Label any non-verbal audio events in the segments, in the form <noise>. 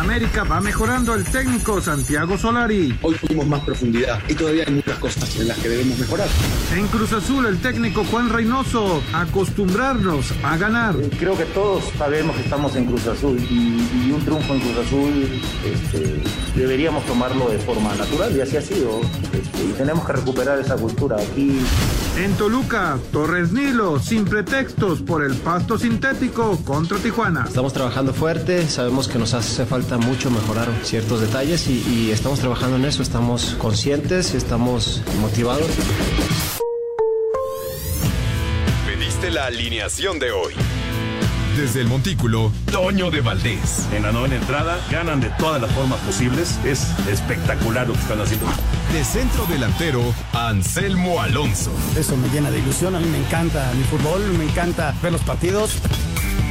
América va mejorando el técnico Santiago Solari. Hoy tuvimos más profundidad y todavía hay muchas cosas en las que debemos mejorar. En Cruz Azul, el técnico Juan Reynoso, acostumbrarnos a ganar. Creo que todos sabemos que estamos en Cruz Azul y, un triunfo en Cruz Azul este, deberíamos tomarlo de forma natural y así ha sido. Este, y tenemos que recuperar esa cultura aquí. En Toluca, Torres Nilo, sin pretextos por el pasto sintético contra Tijuana. Estamos trabajando fuerte, sabemos que nos hace falta mucho mejorar ciertos detalles y, y estamos trabajando en eso, estamos conscientes, estamos motivados. Pediste la alineación de hoy. Desde el Montículo, Toño de Valdés. En la novena entrada ganan de todas las formas posibles. Es espectacular lo que están haciendo. De centro delantero, Anselmo Alonso. Eso me llena de ilusión. A mí me encanta mi fútbol, me encanta ver los partidos.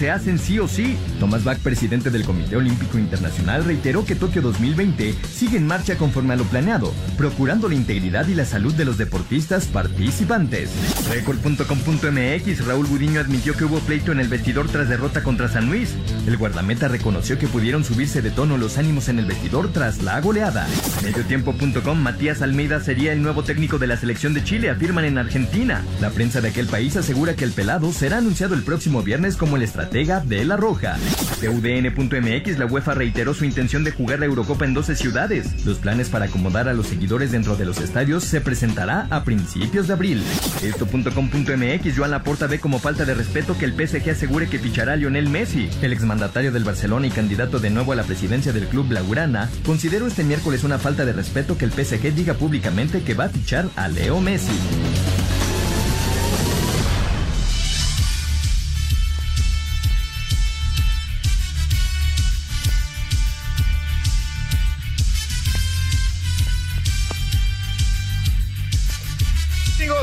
Se hacen sí o sí. Thomas Bach, presidente del Comité Olímpico Internacional, reiteró que Tokio 2020 sigue en marcha conforme a lo planeado, procurando la integridad y la salud de los deportistas participantes. Record.com.mx, Raúl Budiño admitió que hubo pleito en el vestidor tras derrota contra San Luis. El guardameta reconoció que pudieron subirse de tono los ánimos en el vestidor tras la goleada. Mediotiempo.com, Matías Almeida sería el nuevo técnico de la selección de Chile, afirman en Argentina. La prensa de aquel país asegura que el pelado será anunciado el próximo viernes como el estratega de la Roja. De la UEFA reiteró su intención de jugar la Eurocopa en 12 ciudades. Los planes para acomodar a los seguidores dentro de los estadios se presentará a principios de abril. Esto.com.mx, Joan Laporta ve como falta de respeto que el PSG asegure que fichará a Lionel Messi. El exmandatario del Barcelona y candidato de nuevo a la presidencia del club Blaugrana consideró este miércoles una falta de respeto que el PSG diga públicamente que va a fichar a Leo Messi.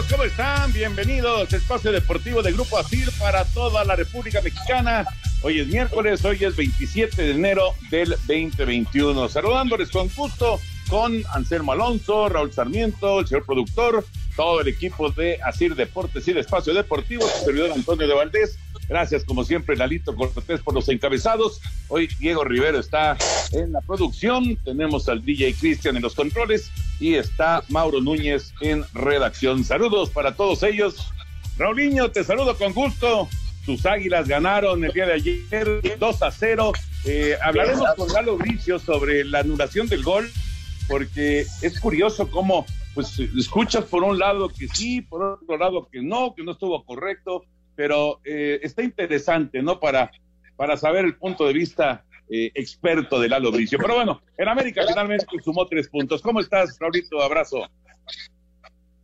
¿Cómo están? Bienvenidos. Espacio Deportivo de Grupo ASIR para toda la República Mexicana. Hoy es miércoles, hoy es 27 de enero del 2021. Saludándoles con gusto con Anselmo Alonso, Raúl Sarmiento, el señor productor, todo el equipo de Asir Deportes y de Espacio Deportivo, su servidor Antonio de Valdés. Gracias, como siempre, Lalito Cortés por los encabezados. Hoy Diego Rivero está en la producción. Tenemos al DJ Cristian en los controles y está Mauro Núñez en redacción. Saludos para todos ellos. Raulinho, te saludo con gusto. Tus águilas ganaron el día de ayer 2 a 0. Eh, hablaremos con Galo Bricio sobre la anulación del gol, porque es curioso cómo pues escuchas por un lado que sí, por otro lado que no, que no estuvo correcto, pero eh, está interesante, ¿no? Para, para saber el punto de vista eh, experto de Lalo Bricio. Pero bueno, en América finalmente sumó tres puntos. ¿Cómo estás, Raulito? Abrazo.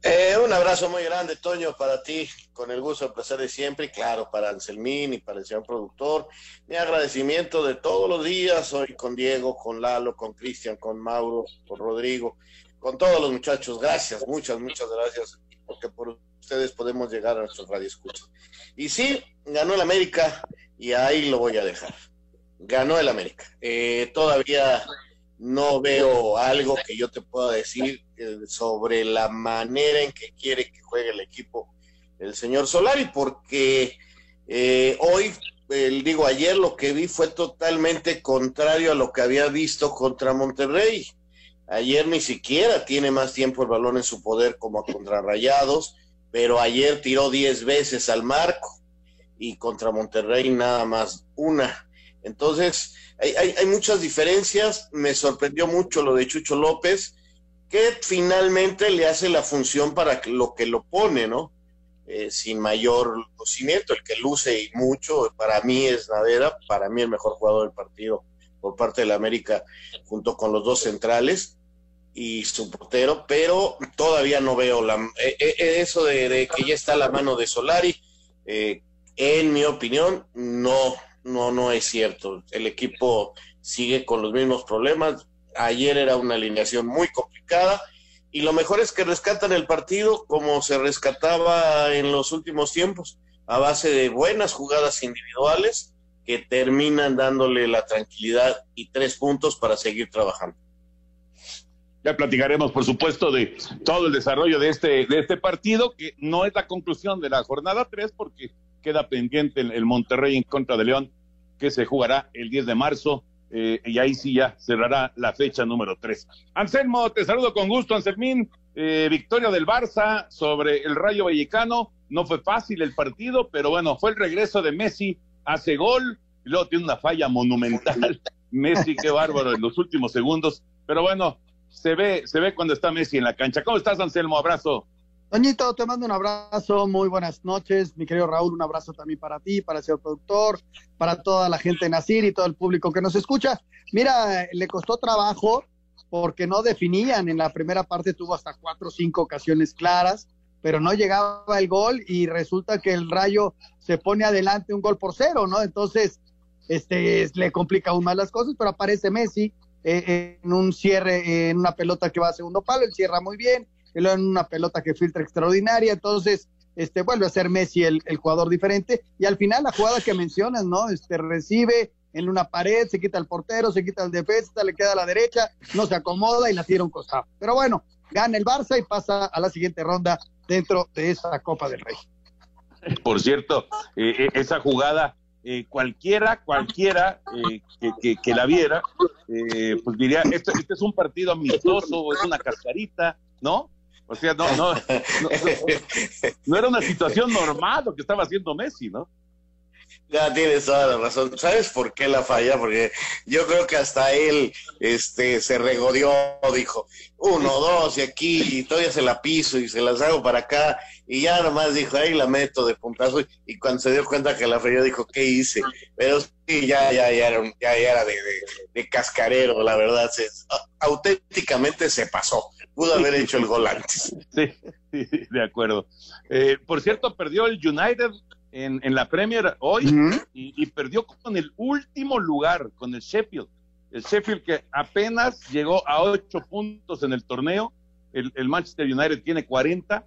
Eh, un abrazo muy grande, Toño, para ti, con el gusto, el placer de siempre, y claro, para Anselmín y para el señor productor. Mi agradecimiento de todos los días, hoy con Diego, con Lalo, con Cristian, con Mauro, con Rodrigo, con todos los muchachos. Gracias, muchas, muchas gracias, porque por ustedes podemos llegar a nuestros radioescuchas. Y sí, ganó el América y ahí lo voy a dejar. Ganó el América. Eh, todavía no veo algo que yo te pueda decir eh, sobre la manera en que quiere que juegue el equipo el señor Solari, porque eh, hoy, digo, ayer lo que vi fue totalmente contrario a lo que había visto contra Monterrey. Ayer ni siquiera tiene más tiempo el balón en su poder como contra Rayados, pero ayer tiró 10 veces al marco y contra Monterrey nada más una. Entonces, hay, hay, muchas diferencias. Me sorprendió mucho lo de Chucho López, que finalmente le hace la función para lo que lo pone, ¿no? Eh, sin mayor conocimiento, el que luce y mucho, para mí es Navera, para mí el mejor jugador del partido por parte de la América, junto con los dos centrales y su portero, pero todavía no veo la, eh, eh, eso de, que ya está la mano de Solari. en mi opinión, no, no, no es cierto. El equipo sigue con los mismos problemas. Ayer era una alineación muy complicada y lo mejor es que rescatan el partido como se rescataba en los últimos tiempos, a base de buenas jugadas individuales que terminan dándole la tranquilidad y tres puntos para seguir trabajando. Ya platicaremos, por supuesto, de todo el desarrollo de este, de este partido, que no es la conclusión de la jornada 3, porque queda pendiente el, Monterrey en contra de León, que se jugará el 10 de marzo eh, y ahí sí ya cerrará la fecha número 3. Anselmo, te saludo con gusto, Anselmín. Eh, victoria del Barça sobre el Rayo Vallecano. No fue fácil el partido, pero bueno, fue el regreso de Messi, hace gol, y luego tiene una falla monumental. <laughs> Messi, qué bárbaro en los últimos segundos. Pero bueno, se ve, se ve cuando está Messi en la cancha. ¿Cómo estás, Anselmo? Abrazo. Toñito, te mando un abrazo, muy buenas noches. Mi querido Raúl, un abrazo también para ti, para el señor productor, para toda la gente de Nacir y todo el público que nos escucha. Mira, le costó trabajo porque no definían. En la primera parte tuvo hasta cuatro o cinco ocasiones claras, pero no llegaba el gol y resulta que el Rayo se pone adelante un gol por cero, ¿no? Entonces, este, le complica aún más las cosas, pero aparece Messi eh, en un cierre, en una pelota que va a segundo palo, él cierra muy bien y en una pelota que filtra extraordinaria, entonces este vuelve a ser Messi el, el, jugador diferente y al final la jugada que mencionas, ¿no? Este recibe en una pared, se quita el portero, se quita el defensa, le queda a la derecha, no se acomoda y la tira un costado. Pero bueno, gana el Barça y pasa a la siguiente ronda dentro de esa Copa del Rey. Por cierto, eh, esa jugada eh, cualquiera, cualquiera eh, que, que, la viera, eh, pues diría, este, este, es un partido amistoso, es una cascarita, ¿no? O sea, no, no, no, era una situación normal lo que estaba haciendo Messi, ¿no? Ya tienes toda la razón. ¿Sabes por qué la falla? Porque yo creo que hasta él este, se regodeó, dijo, uno, dos, y aquí, y todavía se la piso y se las hago para acá, y ya nomás dijo, ahí la meto de puntazo, y cuando se dio cuenta que la falló, dijo, ¿qué hice? Pero sí, ya, ya, ya era, ya, ya era de, de, de, cascarero, la verdad, se, auténticamente se pasó. Pudo haber hecho el gol antes. <laughs> Sí, sí de acuerdo. Eh, por cierto, perdió el United en, en, la Premier hoy uh -huh. y, y, perdió con el último lugar, con el Sheffield. El Sheffield que apenas llegó a ocho puntos en el torneo, el, el Manchester United tiene 40.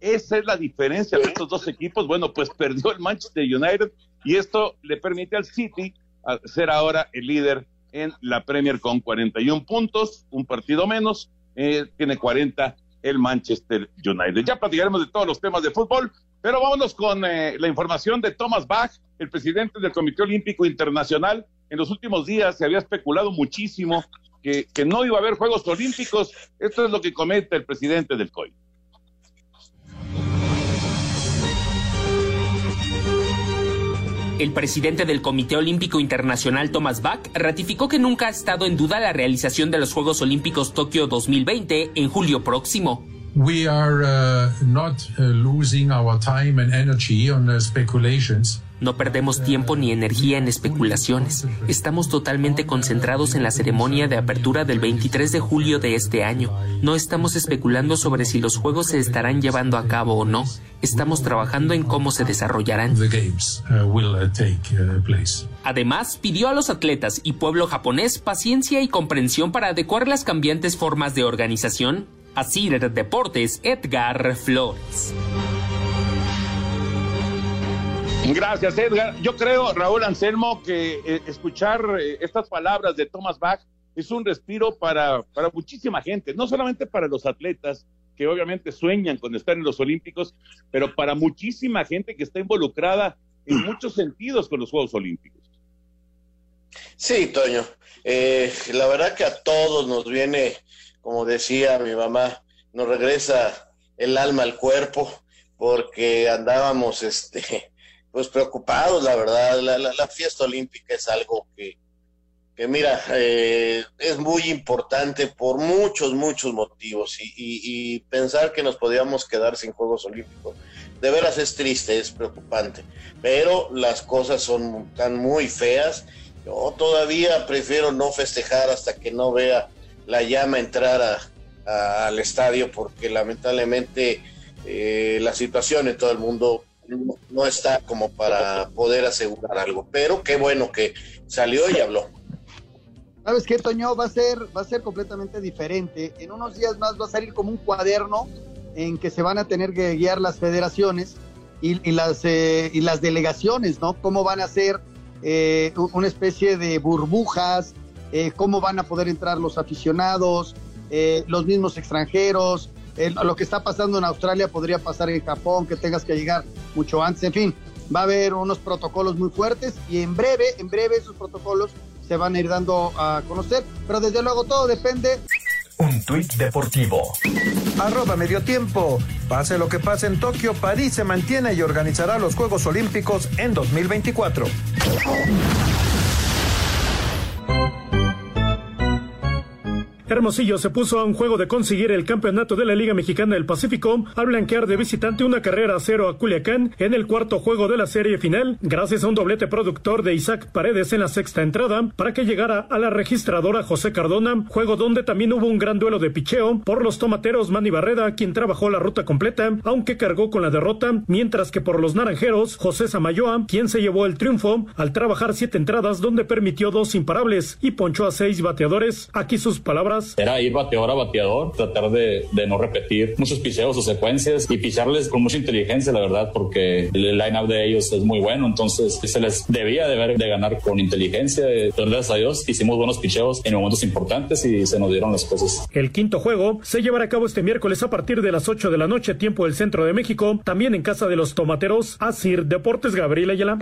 Esa es la diferencia de estos dos equipos. Bueno, pues perdió el Manchester United y esto le permite al City ser ahora el líder en la Premier con 41 puntos, un partido menos, eh, tiene 40 el Manchester United. Ya platicaremos de todos los temas de fútbol, pero vámonos con eh, la información de Thomas Bach, el presidente del Comité Olímpico Internacional. En los últimos días se había especulado muchísimo que, que no iba a haber Juegos Olímpicos. Esto es lo que comenta el presidente del COI. El presidente del Comité Olímpico Internacional, Thomas Bach, ratificó que nunca ha estado en duda la realización de los Juegos Olímpicos Tokio 2020 en julio próximo. We are uh, not uh, losing our time and energy on uh, speculations. No perdemos tiempo ni energía en especulaciones. Estamos totalmente concentrados en la ceremonia de apertura del 23 de julio de este año. No estamos especulando sobre si los juegos se estarán llevando a cabo o no. Estamos trabajando en cómo se desarrollarán. Games, will, take, Además, pidió a los atletas y pueblo japonés paciencia y comprensión para adecuar las cambiantes formas de organización. Así Deportes, Edgar Flores. Gracias, Edgar. Yo creo, Raúl Anselmo, que eh, escuchar eh, estas palabras de Thomas Bach es un respiro para, para muchísima gente, no solamente para los atletas, que obviamente sueñan con estar en los Olímpicos, pero para muchísima gente que está involucrada en muchos sentidos con los Juegos Olímpicos. Sí, Toño. Eh, la verdad que a todos nos viene, como decía mi mamá, nos regresa el alma al cuerpo porque andábamos, este, <laughs> pues preocupados, la verdad. La, fiesta olímpica es algo que, que mira, eh, es muy importante por muchos, muchos motivos y, y, y, pensar que nos podíamos quedar sin Juegos Olímpicos, de veras es triste, es preocupante, pero las cosas son tan muy feas. Yo todavía prefiero no festejar hasta que no vea la llama entrar a, al estadio porque lamentablemente eh, la situación en todo el mundo no está como para poder asegurar algo, pero qué bueno que salió y habló. ¿Sabes qué, Toño? Va a ser, va a ser completamente diferente. En unos días más va a salir como un cuaderno en que se van a tener que guiar las federaciones y, y las, eh, y las delegaciones, ¿no? Cómo van a ser eh, una especie de burbujas, eh, cómo van a poder entrar los aficionados, eh, los mismos extranjeros. Eh, lo que está pasando en Australia podría pasar en Japón, que tengas que llegar mucho antes. En fin, va a haber unos protocolos muy fuertes y en breve, en breve esos protocolos se van a ir dando a conocer. Pero desde luego todo depende Un tuit deportivo. Arroba medio tiempo. Pase lo que pase en Tokio, París se mantiene y organizará los Juegos Olímpicos en 2024. Hermosillo se puso a un juego de conseguir el campeonato de la Liga Mexicana del Pacífico al blanquear de visitante una carrera a cero a Culiacán en el cuarto juego de la serie final, gracias a un doblete productor de Isaac Paredes en la sexta entrada para que llegara a la registradora José Cardona, juego donde también hubo un gran duelo de picheo por los tomateros Manny Barreda, quien trabajó la ruta completa, aunque cargó con la derrota, mientras que por los naranjeros, José Samayoa, quien se llevó el triunfo al trabajar siete entradas donde permitió dos imparables y ponchó a seis bateadores. Aquí sus palabras. Era ir bateador a bateador, tratar de, de no repetir muchos piseos o secuencias y pisarles con mucha inteligencia, la verdad, porque el line-up de ellos es muy bueno, entonces se les debía de, ver, de ganar con inteligencia. Pero gracias a Dios hicimos buenos picheos en momentos importantes y se nos dieron las cosas. El quinto juego se llevará a cabo este miércoles a partir de las 8 de la noche, tiempo del centro de México, también en casa de los tomateros. Asir Deportes Gabriel Ayala.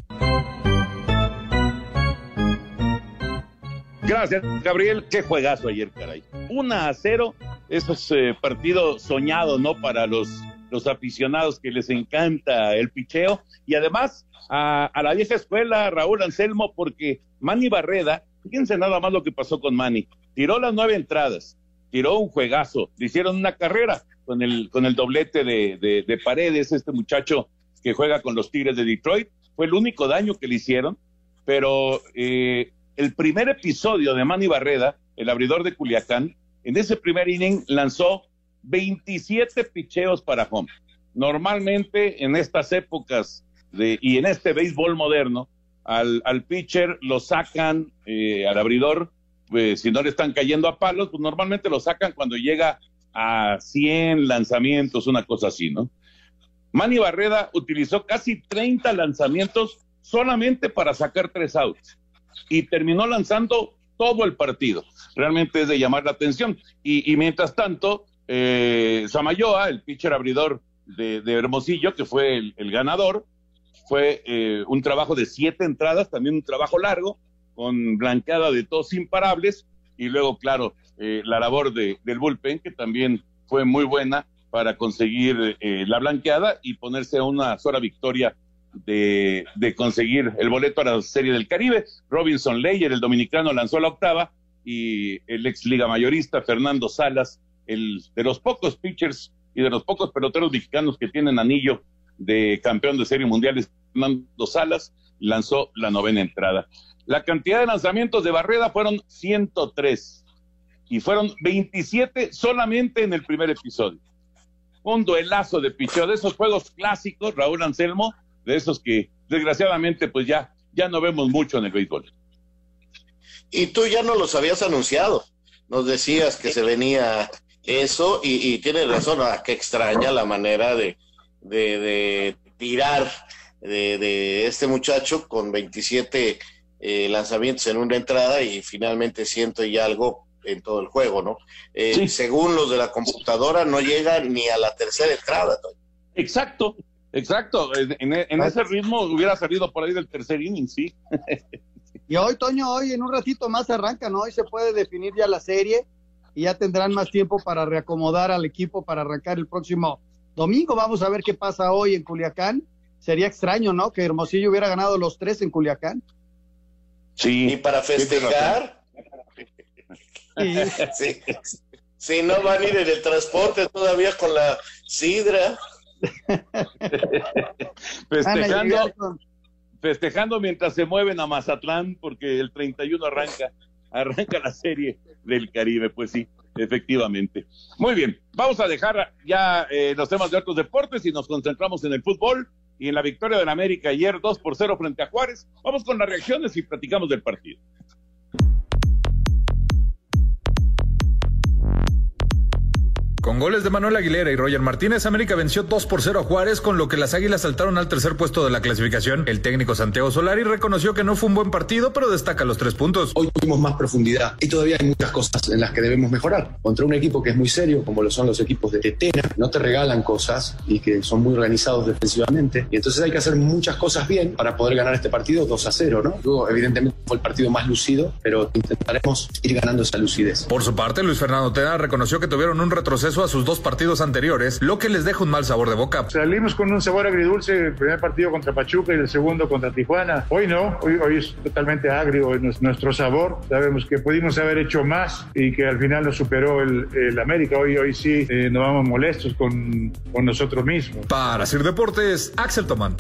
Gracias, Gabriel. Qué juegazo ayer, caray. 1 a 0. Eso es eh, partido soñado, ¿no? Para los, los aficionados que les encanta el picheo. Y además, a, la vieja escuela, Raúl Anselmo, porque Manny Barreda, fíjense nada más lo que pasó con Manny. Tiró las nueve entradas, tiró un juegazo, le hicieron una carrera con el, con el doblete de, de, de Paredes, este muchacho que juega con los Tigres de Detroit. Fue el único daño que le hicieron, pero eh, el primer episodio de Manny Barreda, el abridor de Culiacán, en ese primer inning lanzó 27 picheos para home. Normalmente en estas épocas de, y en este béisbol moderno, al, pitcher lo sacan eh, al abridor, pues, si no le están cayendo a palos, pues normalmente lo sacan cuando llega a 100 lanzamientos, una cosa así, ¿no? Manny Barreda utilizó casi 30 lanzamientos solamente para sacar tres outs y terminó lanzando todo el partido. Realmente es de llamar la atención. Y, mientras tanto, eh, Samayoa, el pitcher abridor de, Hermosillo, que fue el, el ganador, fue eh, un trabajo de siete entradas, también un trabajo largo, con blanqueada de todos imparables, y luego, claro, eh, la labor de, del bullpen, que también fue muy buena para conseguir eh, la blanqueada y ponerse a una sola victoria de, conseguir el boleto a la Serie del Caribe. Robinson Leyer, el dominicano, lanzó la octava y el ex liga mayorista Fernando Salas, el de los pocos pitchers y de los pocos peloteros mexicanos que tienen anillo de campeón de Serie Mundial, Fernando Salas, lanzó la novena entrada. La cantidad de lanzamientos de Barreda fueron 103 y fueron 27 solamente en el primer episodio. Un duelazo de picheo de esos juegos clásicos, Raúl Anselmo, de esos que desgraciadamente pues ya, ya no vemos mucho en el béisbol. Y tú ya no los habías anunciado, nos decías que se venía eso y, y tienes razón, ah, que extraña la manera de, de, de tirar de, de, este muchacho con 27 eh, lanzamientos en una entrada y finalmente ciento y algo en todo el juego, ¿no? Eh, sí. Según los de la computadora, no llega ni a la tercera entrada. Exacto, exacto. En, en, en, ese ritmo hubiera salido por ahí del tercer inning, sí. y hoy, Toño, hoy en un ratito más arranca, ¿no? Hoy se puede definir ya la serie y ya tendrán más tiempo para reacomodar al equipo para arrancar el próximo domingo. Vamos a ver qué pasa hoy en Culiacán. Sería extraño, ¿no? Que Hermosillo hubiera ganado los tres en Culiacán. Sí. Y para festejar. Sí. <laughs> Si no van a ir en el transporte todavía con la sidra. <laughs> festejando, festejando mientras se mueven a Mazatlán, porque el 31 arranca, arranca la serie del Caribe, pues sí, efectivamente. Muy bien, vamos a dejar ya eh, los temas de otros deportes y nos concentramos en el fútbol y en la victoria del América ayer 2 por 0 frente a Juárez. Vamos con las reacciones y platicamos del partido. Con goles de Manuel Aguilera y Roger Martínez, América venció 2 por 0 a Juárez, con lo que las Águilas saltaron al tercer puesto de la clasificación. El técnico Santiago Solari reconoció que no fue un buen partido, pero destaca los tres puntos. Hoy tuvimos más profundidad y todavía hay muchas cosas en las que debemos mejorar. Contra un equipo que es muy serio, como lo son los equipos de Tetera, no te regalan cosas y que son muy organizados defensivamente. Y entonces hay que hacer muchas cosas bien para poder ganar este partido 2 a 0, ¿no? Luego, evidentemente, fue el partido más lucido, pero intentaremos ir ganando esa lucidez. Por su parte, Luis Fernando Tena reconoció que tuvieron un retroceso a sus dos partidos anteriores, lo que les deja un mal sabor de boca. Salimos con un sabor agridulce el primer partido contra Pachuca y el segundo contra Tijuana. Hoy no, hoy, hoy es totalmente agrio nuestro sabor. Sabemos que pudimos haber hecho más y que al final nos superó el, el América. Hoy, hoy sí eh, nos vamos molestos con, con nosotros mismos. Para Sir Deportes, Axel Tomán.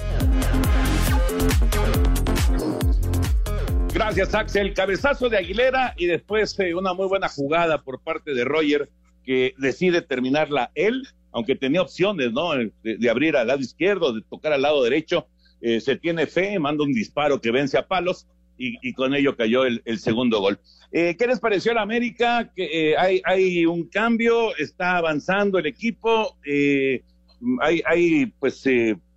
Gracias, Axel. Cabezazo de Aguilera y después eh, una muy buena jugada por parte de Roger que decide terminarla él, aunque tenía opciones, ¿no? De, abrir al lado izquierdo, de tocar al lado derecho. Eh, se tiene fe, manda un disparo que vence a palos y, con ello cayó el, segundo gol. Eh, ¿Qué les pareció la América? Que, eh, hay, un cambio, está avanzando el equipo, hay, hay, pues,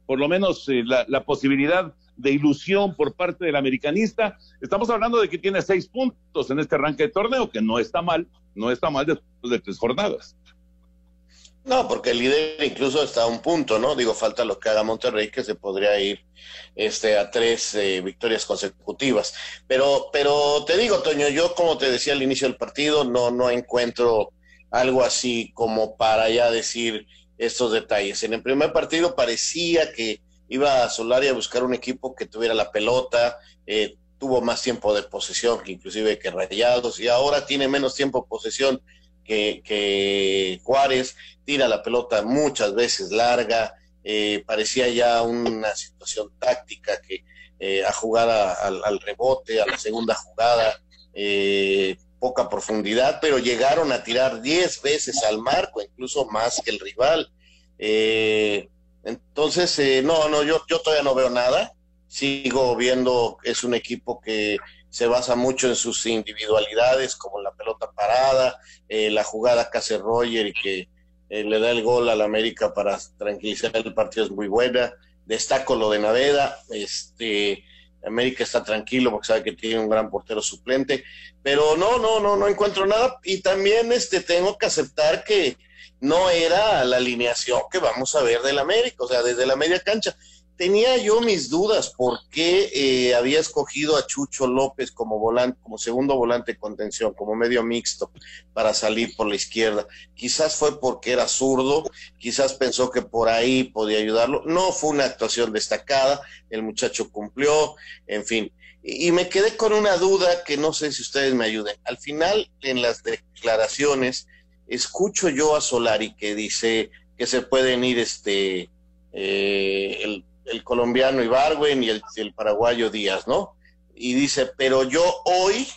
por lo menos la, la posibilidad de ilusión por parte del americanista. Estamos hablando de que tiene seis puntos en este arranque de torneo, que no está mal, no está mal después de tres jornadas. No, porque el líder incluso está a un punto, ¿no? Digo, falta lo que haga Monterrey, que se podría ir este, a tres eh, victorias consecutivas. Pero, pero te digo, Toño, yo como te decía al inicio del partido, no, no encuentro algo así como para ya decir estos detalles. En el primer partido parecía que iba a Solari a buscar un equipo que tuviera la pelota, eh, tuvo más tiempo de posesión que inclusive que Rayados, y ahora tiene menos tiempo de posesión que, Juárez, tira la pelota muchas veces larga, eh, parecía ya una situación táctica que eh, a jugar a, a, al rebote, a la segunda jugada, eh, poca profundidad, pero llegaron a tirar 10 veces al marco, incluso más que el rival. Eh, entonces, eh, no, no, yo, yo todavía no veo nada. Sigo viendo, es un equipo que se basa mucho en sus individualidades, como la pelota parada, eh, la jugada que hace Roger y que eh, le da el gol al América para tranquilizar el partido es muy buena. Destaco lo de Naveda, este, América está tranquilo porque sabe que tiene un gran portero suplente, pero no, no, no, no encuentro nada y también este, tengo que aceptar que no era la alineación que vamos a ver del América, o sea, desde la media cancha. Tenía yo mis dudas por qué eh, había escogido a Chucho López como volante, como segundo volante de contención, como medio mixto para salir por la izquierda. Quizás fue porque era zurdo, quizás pensó que por ahí podía ayudarlo. No fue una actuación destacada, el muchacho cumplió, en fin. Y, me quedé con una duda que no sé si ustedes me ayuden. Al final, en las declaraciones, escucho yo a Solari que dice que se pueden ir este eh, el, el, colombiano Ibargüen y el, el, paraguayo Díaz, ¿no? Y dice, pero yo hoy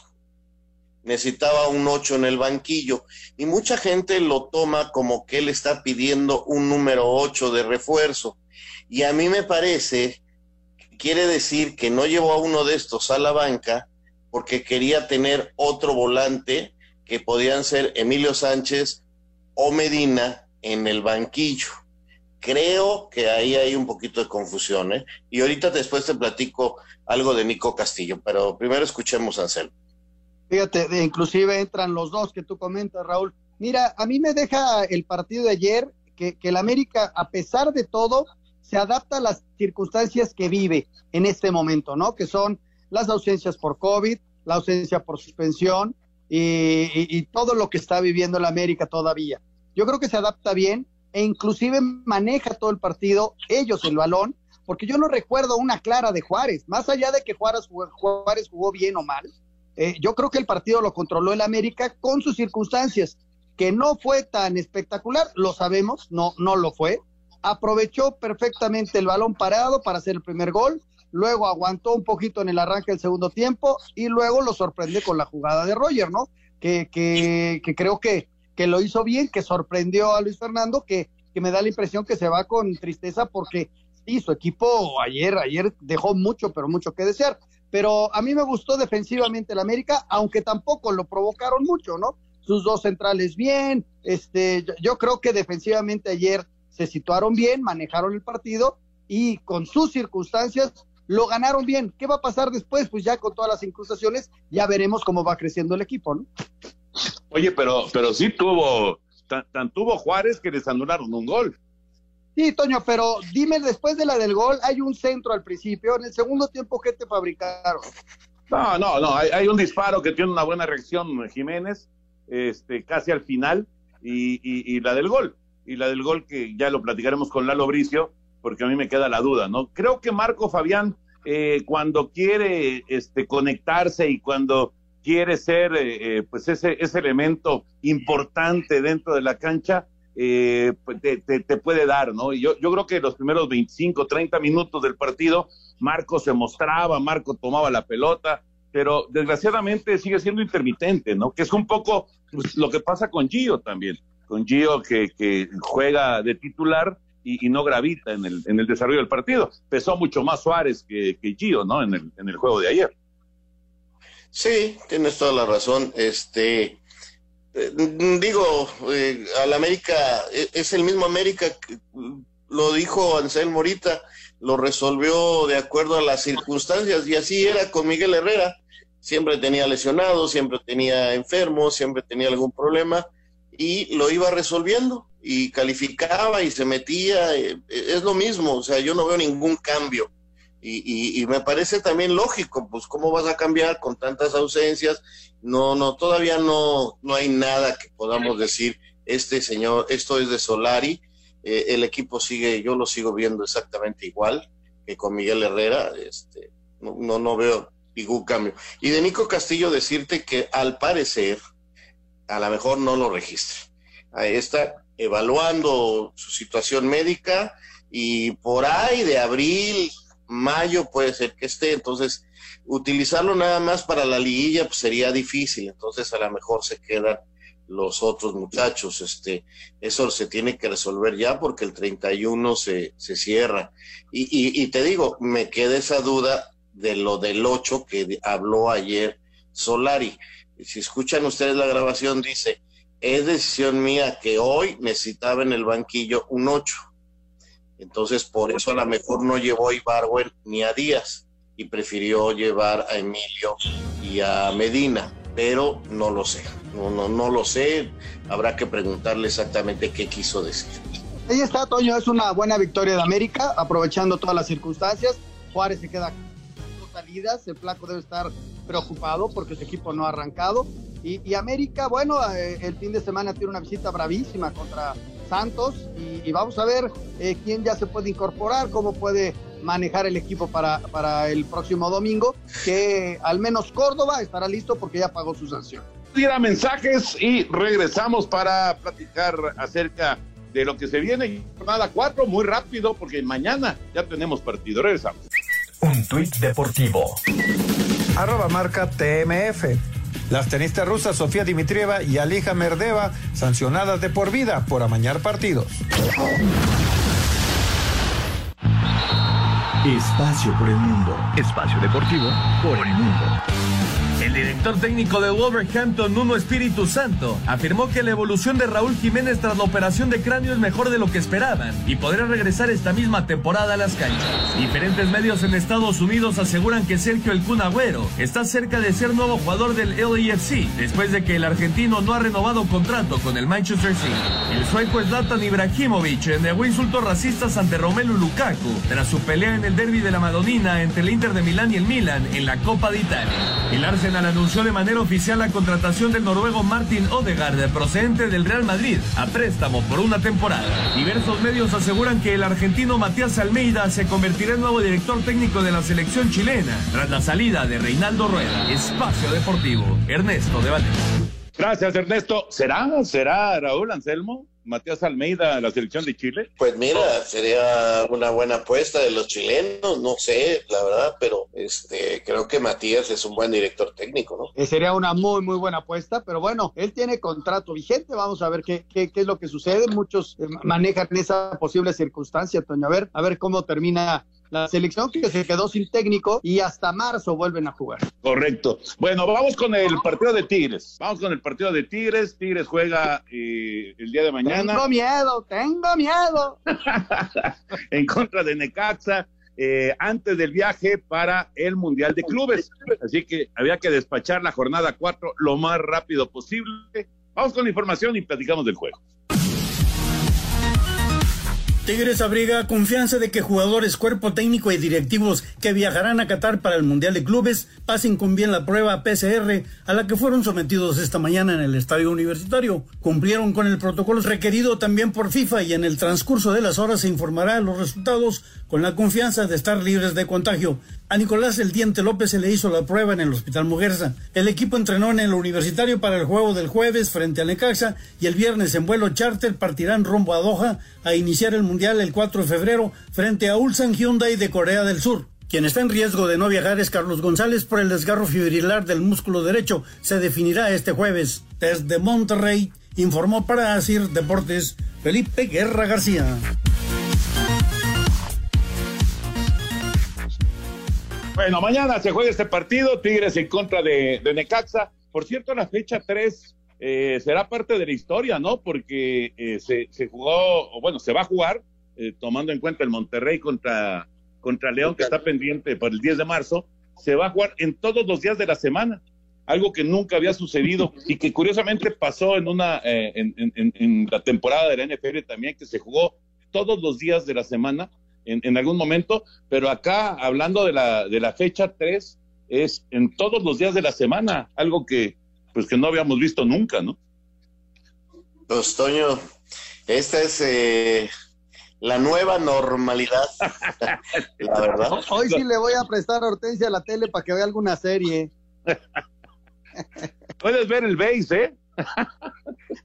necesitaba un 8 en el banquillo y mucha gente lo toma como que él está pidiendo un número 8 de refuerzo y a mí me parece que quiere decir que no llevó a uno de estos a la banca porque quería tener otro volante que podían ser Emilio Sánchez o Medina en el banquillo. Creo que ahí hay un poquito de confusión, ¿eh? Y ahorita después te platico algo de Nico Castillo, pero primero escuchemos a Anselmo. Fíjate, inclusive entran los dos que tú comentas, Raúl. Mira, a mí me deja el partido de ayer que, que el América, a pesar de todo, se adapta a las circunstancias que vive en este momento, ¿no? Que son las ausencias por COVID, la ausencia por suspensión, y, y, todo lo que está viviendo el América todavía. Yo creo que se adapta bien e inclusive maneja todo el partido, ellos el balón, porque yo no recuerdo una clara de Juárez, más allá de que Juárez jugó, Juárez jugó bien o mal, eh, yo creo que el partido lo controló el América con sus circunstancias, que no fue tan espectacular, lo sabemos, no, no lo fue, aprovechó perfectamente el balón parado para hacer el primer gol, luego aguantó un poquito en el arranque del segundo tiempo y luego lo sorprende con la jugada de Roger, ¿no? Que, que, que creo que, que, lo hizo bien, que sorprendió a Luis Fernando, que, que me da la impresión que se va con tristeza porque sí, su equipo ayer, ayer dejó mucho, pero mucho que desear. Pero a mí me gustó defensivamente el América, aunque tampoco lo provocaron mucho, ¿no? sus dos centrales bien. Este, yo creo que defensivamente ayer se situaron bien, manejaron el partido y con sus circunstancias lo ganaron bien. ¿Qué va a pasar después? Pues ya con todas las incrustaciones, ya veremos cómo va creciendo el equipo, ¿no? Oye, pero, pero sí tuvo, tan, tuvo Juárez que les anularon un gol. Sí, Toño, pero dime, después de la del gol, hay un centro al principio, en el segundo tiempo, ¿qué te fabricaron? No, no, no, hay, un disparo que tiene una buena reacción Jiménez, este, casi al final, y, y la del gol, y la del gol que ya lo platicaremos con Lalo Bricio, porque a mí me queda la duda, ¿no? Creo que Marco Fabián, eh, cuando quiere este, conectarse y cuando quiere ser eh, eh, pues ese, ese elemento importante dentro de la cancha, pues te, te, puede dar, ¿no? Y yo, yo creo que los primeros 25, 30 minutos del partido, Marco se mostraba, Marco tomaba la pelota, pero desgraciadamente sigue siendo intermitente, ¿no? Que es un poco pues, lo que pasa con Gio también, con Gio que, que juega de titular, y, no gravita en el, en el desarrollo del partido. Pesó mucho más Suárez que, que Gio, ¿no? En el, en el juego de ayer. Sí, tienes toda la razón. Este, eh, digo, eh, al América, e, es el mismo América, que, lo dijo Ansel Morita, lo resolvió de acuerdo a las circunstancias y así era con Miguel Herrera. Siempre tenía lesionado, siempre tenía enfermo, siempre tenía algún problema y lo iba resolviendo y calificaba y se metía, eh, es lo mismo, o sea, yo no veo ningún cambio. Y, y, me parece también lógico, pues cómo vas a cambiar con tantas ausencias. No, no, todavía no, no hay nada que podamos decir, este señor, esto es de Solari, eh, el equipo sigue, yo lo sigo viendo exactamente igual que con Miguel Herrera, este, no, no, no veo ningún cambio. Y de Nico Castillo decirte que al parecer, a lo mejor no lo registre. Ahí está, evaluando su situación médica y por ahí de abril, mayo puede ser que esté, entonces utilizarlo nada más para la liguilla pues, sería difícil, entonces a lo mejor se quedan los otros muchachos, este, eso se tiene que resolver ya porque el 31 se, se cierra. Y, y, y te digo, me queda esa duda de lo del 8 que habló ayer Solari. Si escuchan ustedes la grabación, dice, es decisión mía que hoy necesitaba en el banquillo un 8. Entonces, por eso a lo mejor no llevó a Ibarwen ni a Díaz y prefirió llevar a Emilio y a Medina, pero no lo sé, no, no, no lo sé, habrá que preguntarle exactamente qué quiso decir. Ahí está, Toño, es una buena victoria de América, aprovechando todas las circunstancias. Juárez se queda salidas, el flaco debe estar preocupado porque su equipo no ha arrancado y, América, bueno, eh, el fin de semana tiene una visita bravísima contra Santos y, vamos a ver eh, quién ya se puede incorporar, cómo puede manejar el equipo para, para el próximo domingo, que al menos Córdoba estará listo porque ya pagó su sanción. Tira mensajes y regresamos para platicar acerca de lo que se viene. Jornada 4, muy rápido, porque mañana ya tenemos partido. Regresamos. Un tuit deportivo. Arroba marca TMF. Las tenistas rusas Sofía Dimitrieva y Alija Merdeva sancionadas de por vida por amañar partidos. Espacio por el mundo. Espacio deportivo por el mundo. El director técnico de Wolverhampton, Nuno Espíritu Santo, afirmó que la evolución de Raúl Jiménez tras la operación de cráneo es mejor de lo que esperaban y podría regresar esta misma temporada a las canchas. Diferentes medios en Estados Unidos aseguran que Sergio El Kun Agüero está cerca de ser nuevo jugador del LAFC después de que el argentino no ha renovado contrato con el Manchester City. El sueco Zlatan Ibrahimovic negó insultos racistas ante Romelu Lukaku tras su pelea en el derby de la Madonina entre el Inter de Milán y el Milan en la Copa de Italia. El Arsenal anunció de manera oficial la contratación del noruego Martin Odegaard, procedente del Real Madrid, a préstamo por una temporada. Diversos medios aseguran que el argentino Matías Almeida se convertirá en nuevo director técnico de la selección chilena tras la salida de Reinaldo Rueda. Espacio Deportivo, Ernesto de Valencia. Gracias, Ernesto. ¿Será? ¿Será Raúl Anselmo? Matías Almeida a la selección de Chile? Pues mira, sería una buena apuesta de los chilenos, no sé, la verdad, pero este creo que Matías es un buen director técnico, ¿no? Eh, sería una muy, muy buena apuesta, pero bueno, él tiene contrato vigente, vamos a ver qué, qué, qué es lo que sucede. Muchos eh, manejan esa posible circunstancia, Toño, a ver, a ver cómo termina la selección que se quedó sin técnico y hasta marzo vuelven a jugar. Correcto. Bueno, vamos con el partido de Tigres. Vamos con el partido de Tigres. Tigres juega eh, el día de mañana. Tengo miedo, tengo miedo. <laughs> en contra de Necaxa. Eh, antes del viaje para el Mundial de Clubes. Así que había que despachar la jornada 4 lo más rápido posible. Vamos con la información y platicamos del juego. Tigres abriga confianza de que jugadores, cuerpo técnico y directivos que viajarán a Qatar para el Mundial de Clubes pasen con bien la prueba PCR a la que fueron sometidos esta mañana en el estadio universitario. Cumplieron con el protocolo requerido también por FIFA y en el transcurso de las horas se informará los resultados con la confianza de estar libres de contagio. A Nicolás El Diente López se le hizo la prueba en el Hospital Muguerza. El equipo entrenó en el universitario para el juego del jueves frente a Necaxa y el viernes en vuelo charter partirán rumbo a Doha a iniciar el Mundial el 4 de febrero frente a Ulsan Hyundai de Corea del Sur. Quien está en riesgo de no viajar es Carlos González por el desgarro fibrilar del músculo derecho. Se definirá este jueves. Desde Monterrey informó para Asir Deportes Felipe Guerra García. Bueno, mañana se juega este partido, Tigres en contra de, Necaxa. Por cierto, la fecha 3 eh, será parte de la historia, ¿no? Porque eh, se, se, jugó, o bueno, se va a jugar, eh, tomando en cuenta el Monterrey contra, contra León, que está pendiente para el 10 de marzo, se va a jugar en todos los días de la semana, algo que nunca había sucedido y que curiosamente pasó en, una, en, en, en la temporada de la NFL también, que se jugó todos los días de la semana en, algún momento, pero acá, hablando de la, de la fecha 3, es en todos los días de la semana, algo que, pues, que no habíamos visto nunca, ¿no? Pues, Toño, esta es eh, la nueva normalidad, <laughs> la verdad. Hoy sí le voy a prestar a Hortensia la tele para que vea alguna serie. <laughs> Puedes ver el base, ¿eh?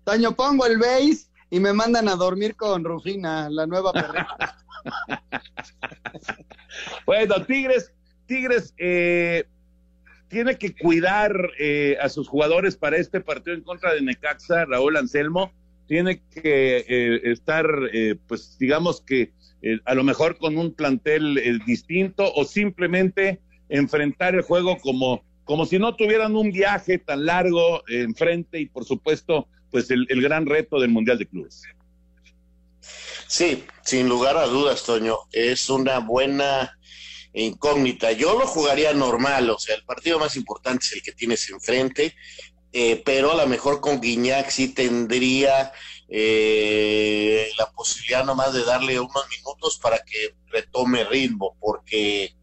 Toño, pongo el base y me mandan a dormir con Rufina, la nueva perrita. <laughs> <laughs> bueno, Tigres, Tigres eh, tiene que cuidar eh, a sus jugadores para este partido en contra de Necaxa, Raúl Anselmo. Tiene que eh, estar, pues digamos que a lo mejor con un plantel distinto o simplemente enfrentar el juego como, como si no tuvieran un viaje tan largo enfrente y por supuesto, pues el gran reto del Mundial de Clubes. Sí, sin lugar a dudas, Toño, es una buena incógnita. Yo lo jugaría normal, o sea, el partido más importante es el que tienes enfrente, eh, pero a lo mejor con Guiñac sí tendría eh, la posibilidad nomás de darle unos minutos para que retome ritmo, porque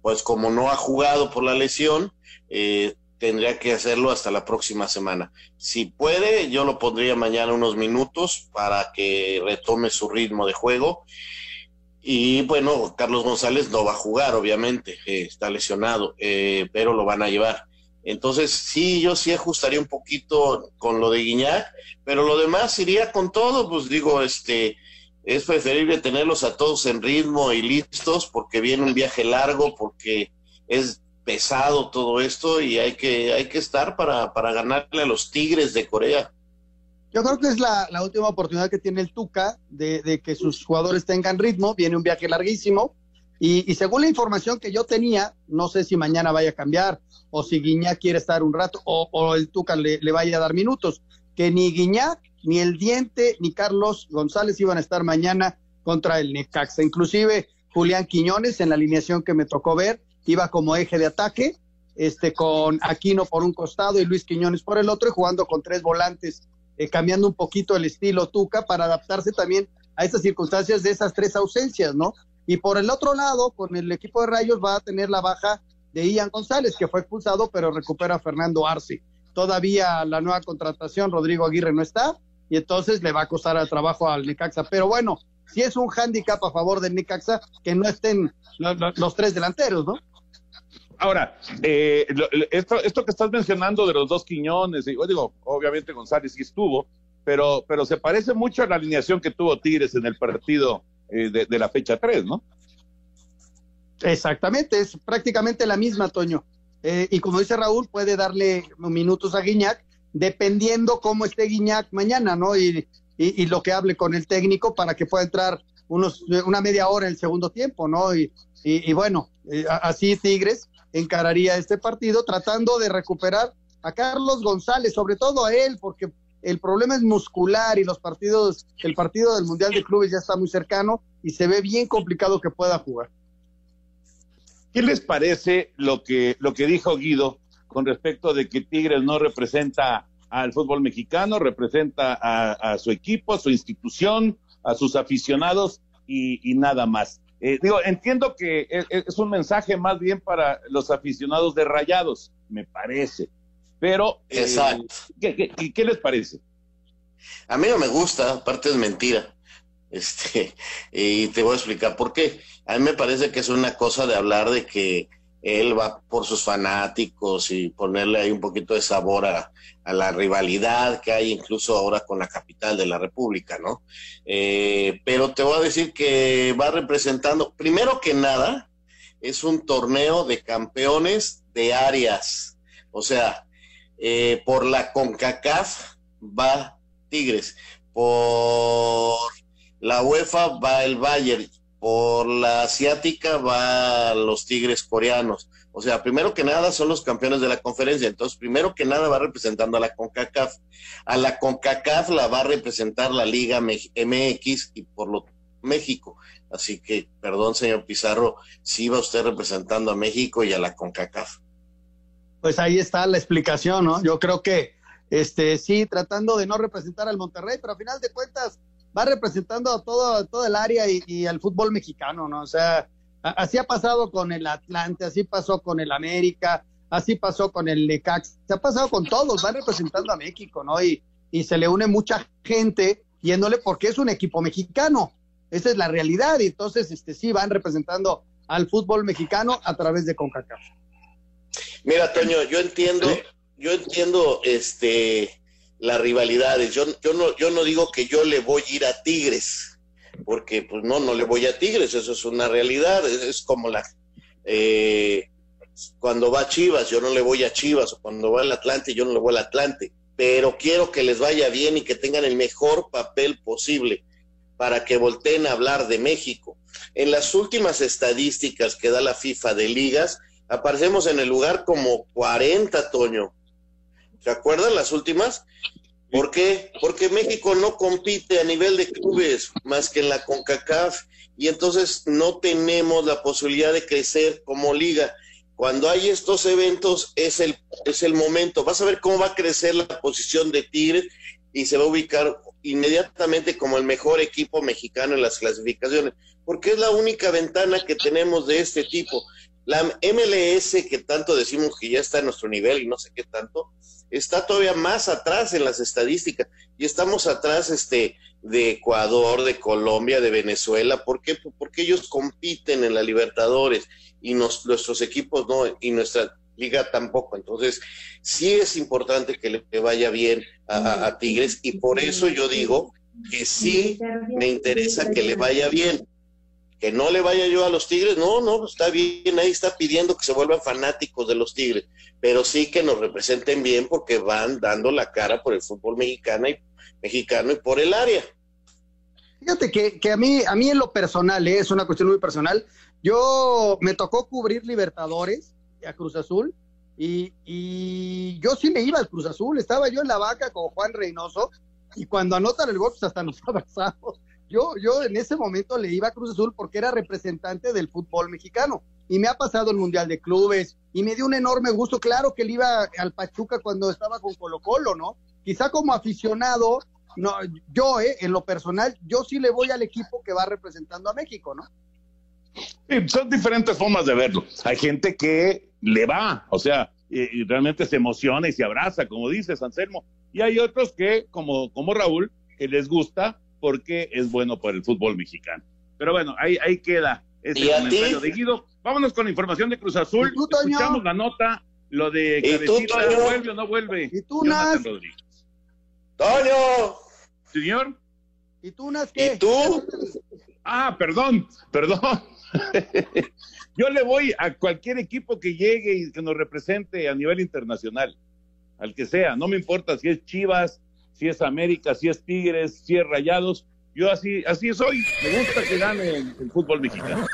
pues como no ha jugado por la lesión, eh, tendría que hacerlo hasta la próxima semana. Si puede, yo lo pondría mañana unos minutos para que retome su ritmo de juego. Y bueno, Carlos González no va a jugar, obviamente, eh, está lesionado, eh, pero lo van a llevar. Entonces, sí, yo sí ajustaría un poquito con lo de Guiñac, pero lo demás iría con todo, pues digo, este, es preferible tenerlos a todos en ritmo y listos porque viene un viaje largo, porque es pesado todo esto y hay que, hay que estar para, para ganarle a los Tigres de Corea. Yo creo que es la, última oportunidad que tiene el Tuca de, que sus jugadores tengan ritmo. Viene un viaje larguísimo. Y, según la información que yo tenía, no sé si mañana vaya a cambiar o si Guiñac quiere estar un rato o, el Tuca le, le, vaya a dar minutos. Que ni Guiñac, ni el Diente, ni Carlos González iban a estar mañana contra el Necaxa. Inclusive Julián Quiñones en la alineación que me tocó ver iba como eje de ataque, este, con Aquino por un costado y Luis Quiñones por el otro, y jugando con tres volantes, eh, cambiando un poquito el estilo Tuca para adaptarse también a estas circunstancias de esas tres ausencias, ¿no? Y por el otro lado, con el equipo de Rayos va a tener la baja de Ian González, que fue expulsado, pero recupera a Fernando Arce. Todavía la nueva contratación, Rodrigo Aguirre no está, y entonces le va a costar el trabajo al Necaxa. Pero bueno, si es un hándicap a favor del Necaxa que no estén los tres delanteros, ¿no? Ahora, eh, esto, esto que estás mencionando de los dos Quiñones, y, digo, obviamente González sí estuvo, pero, pero se parece mucho a la alineación que tuvo Tigres en el partido eh, de, la fecha 3, ¿no? Exactamente, es prácticamente la misma, Toño. Eh, y como dice Raúl, puede darle minutos a Guiñac, dependiendo cómo esté Guiñac mañana, ¿no? Y, y, lo que hable con el técnico para que pueda entrar unos, una media hora en el segundo tiempo, ¿no? Y, y, bueno, eh, así Tigres encararía este partido tratando de recuperar a Carlos González, sobre todo a él, porque el problema es muscular y los partidos, el partido del Mundial de Clubes ya está muy cercano y se ve bien complicado que pueda jugar. ¿Qué les parece lo que, lo que dijo Guido con respecto de que Tigres no representa al fútbol mexicano, representa a, su equipo, a su institución, a sus aficionados y, nada más? Eh, digo, entiendo que es, un mensaje más bien para los aficionados de Rayados, me parece. Pero, eh, Exacto. ¿qué, les parece? A mí no me gusta, aparte es mentira. <laughs> Este, y te voy a explicar por qué. A mí me parece que es una cosa de hablar de que él va por sus fanáticos y ponerle ahí un poquito de sabor a, la rivalidad que hay incluso ahora con la capital de la República, ¿no? Eh, pero te voy a decir que va representando, primero que nada, es un torneo de campeones de áreas. O sea, eh, por la CONCACAF va Tigres, por la UEFA va el Bayern, por la asiática va los Tigres coreanos. O sea, primero que nada son los campeones de la conferencia. Entonces, primero que nada va representando a la CONCACAF. A la CONCACAF la va a representar la Liga MX y por lo México. Así que, perdón, señor Pizarro, sí va usted representando a México y a la CONCACAF pues ahí está la explicación, ¿no? Yo creo que, este, sí, tratando de no representar al Monterrey, pero a final de cuentas va representando a todo, todo el área y, al fútbol mexicano, ¿no? O sea, así ha pasado con el Atlante, así pasó con el América, así pasó con el Necax, se ha pasado con todos, va representando a México, ¿no? Y, y se le une mucha gente yéndole porque es un equipo mexicano. Esa es la realidad. Y entonces, este, sí, van representando al fútbol mexicano a través de CONCACAF. Mira, Toño, yo entiendo, yo entiendo este las rivalidades. Yo, yo no, yo no digo que yo le voy a ir a Tigres, porque pues no, no le voy a Tigres, eso es una realidad, es, como la eh, cuando va a Chivas, yo no le voy a Chivas, o cuando va al Atlante, yo no le voy al Atlante, pero quiero que les vaya bien y que tengan el mejor papel posible para que volteen a hablar de México. En las últimas estadísticas que da la FIFA de ligas, aparecemos en el lugar como 40, Toño. ¿Se acuerdan las últimas? ¿Por qué? Porque México no compite a nivel de clubes más que en la CONCACAF y entonces no tenemos la posibilidad de crecer como liga. Cuando hay estos eventos es el, es el momento. Vas a ver cómo va a crecer la posición de Tigres y se va a ubicar inmediatamente como el mejor equipo mexicano en las clasificaciones, porque es la única ventana que tenemos de este tipo. La MLS, que tanto decimos que ya está a nuestro nivel y no sé qué tanto, está todavía más atrás en las estadísticas y estamos atrás este, de Ecuador, de Colombia, de Venezuela. ¿Por qué? Porque ellos compiten en la Libertadores y nuestros equipos no, y nuestra liga tampoco. Entonces, sí es importante que le vaya bien a Tigres y por eso yo digo que sí me interesa que le vaya bien que no le vaya yo a los Tigres, no, no, está bien, ahí está pidiendo que se vuelvan fanáticos de los Tigres, pero sí que nos representen bien porque van dando la cara por el fútbol mexicano y, mexicano y por el área. Fíjate que, a mí, a mí en lo personal, ¿eh? es una cuestión muy personal, yo me tocó cubrir Libertadores a Cruz Azul y, y yo sí me iba al Cruz Azul, estaba yo en la vaca con Juan Reynoso y cuando anotan el gol, pues hasta nos <laughs> abrazamos yo, yo en ese momento le iba a Cruz Azul porque era representante del fútbol mexicano y me ha pasado el Mundial de Clubes y me dio un enorme gusto. Claro que él iba al Pachuca cuando estaba con Colo Colo, ¿no? Quizá como aficionado, no, yo, eh, en lo personal, yo sí le voy al equipo que va representando a México, ¿no? Sí, son diferentes formas de verlo. Hay gente que le va, o sea, y, realmente se emociona y se abraza, como dices, Anselmo. Y hay otros que, como, como Raúl, que les gusta porque es bueno para el fútbol mexicano. Pero bueno, ahí, ahí queda ese comentario de Guido. Vámonos con la información de Cruz Azul. Escuchamos la nota, lo de Cabecita, ¿vuelve o no vuelve? ¿Y tú, Nas? ¡Toño! ¿Señor? ¿Y tú, Nas, qué? ¿Y tú? Ah, perdón, perdón. <laughs> Yo le voy a cualquier equipo que llegue y que nos represente a nivel internacional, al que sea, no me importa si es Chivas, si es América, si es Tigres, si es Rayados, Yo así, así soy. Me gusta que gane el, el fútbol mexicano.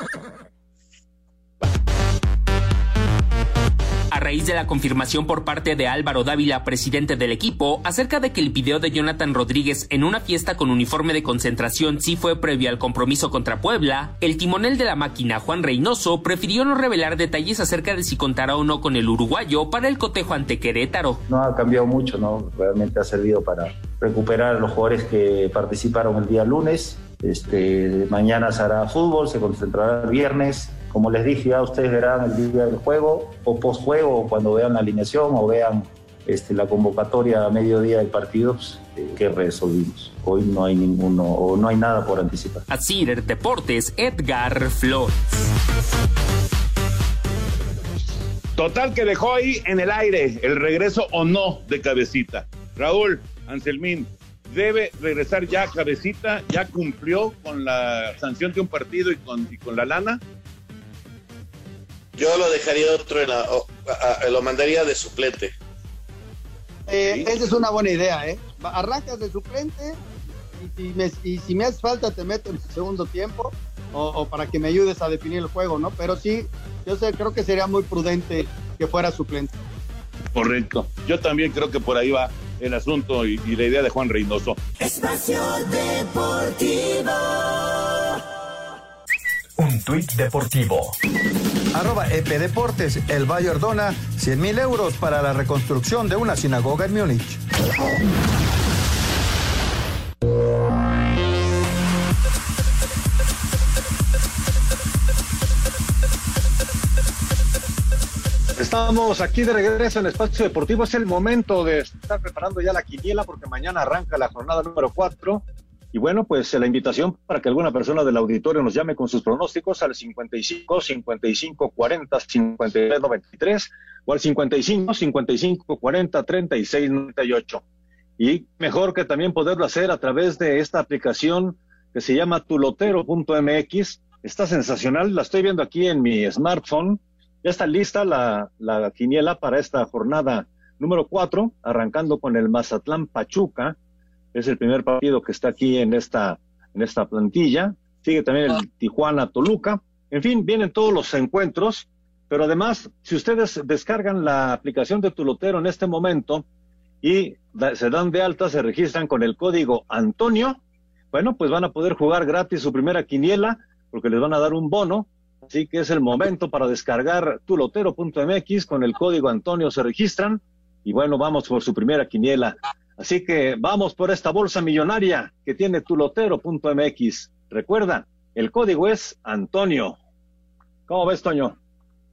Raíz de la confirmación por parte de Álvaro Dávila, presidente del equipo, acerca de que el video de Jonathan Rodríguez en una fiesta con uniforme de concentración sí fue previo al compromiso contra Puebla, el timonel de la máquina, Juan Reynoso, prefirió no revelar detalles acerca de si contará o no con el uruguayo para el cotejo ante Querétaro. No ha cambiado mucho, ¿no? Realmente ha servido para recuperar a los jugadores que participaron el día lunes. Este, mañana se hará fútbol, se concentrará el viernes. Como les dije, ya ustedes verán el día del juego o post-juego, o cuando vean la alineación o vean este, la convocatoria a mediodía del partido, pues, eh, que resolvimos. Hoy no hay ninguno o no hay nada por anticipar. Asir Deportes, Edgar Flores. Total que dejó ahí en el aire el regreso o no de Cabecita. Raúl, Anselmín, debe regresar ya Cabecita, ya cumplió con la sanción de un partido y con, y con la lana. Yo lo dejaría otro en la, o- a- a- lo mandaría de suplente. Eh, Esa es una buena idea, ¿eh? Arrancas de suplente y si, me, y si me hace falta te meto en el segundo tiempo o, o para que me ayudes a definir el juego, ¿no? Pero sí, yo sé, creo que sería muy prudente que fuera suplente. Correcto. Yo también creo que por ahí va el asunto y, y la idea de Juan Reynoso. Espacio Deportivo. Tuit deportivo. Arroba EP Deportes, el Valle Ordona 100 mil euros para la reconstrucción de una sinagoga en Múnich. Estamos aquí de regreso en Espacio Deportivo. Es el momento de estar preparando ya la quiniela porque mañana arranca la jornada número 4. Y bueno, pues la invitación para que alguna persona del auditorio nos llame con sus pronósticos al 55 55 40 53 93 o al 55 55 40 36 98. Y mejor que también poderlo hacer a través de esta aplicación que se llama tulotero.mx. Está sensacional, la estoy viendo aquí en mi smartphone. Ya está lista la, la quiniela para esta jornada número 4, arrancando con el Mazatlán Pachuca. Es el primer partido que está aquí en esta, en esta plantilla. Sigue también el Tijuana Toluca. En fin, vienen todos los encuentros. Pero además, si ustedes descargan la aplicación de Tulotero en este momento y se dan de alta, se registran con el código Antonio, bueno, pues van a poder jugar gratis su primera quiniela porque les van a dar un bono Así que es el momento para descargar tulotero.mx con el código Antonio se registran y bueno, vamos por su primera quiniela. Así que vamos por esta bolsa millonaria que tiene tulotero.mx. Recuerda, el código es Antonio. ¿Cómo ves, Toño?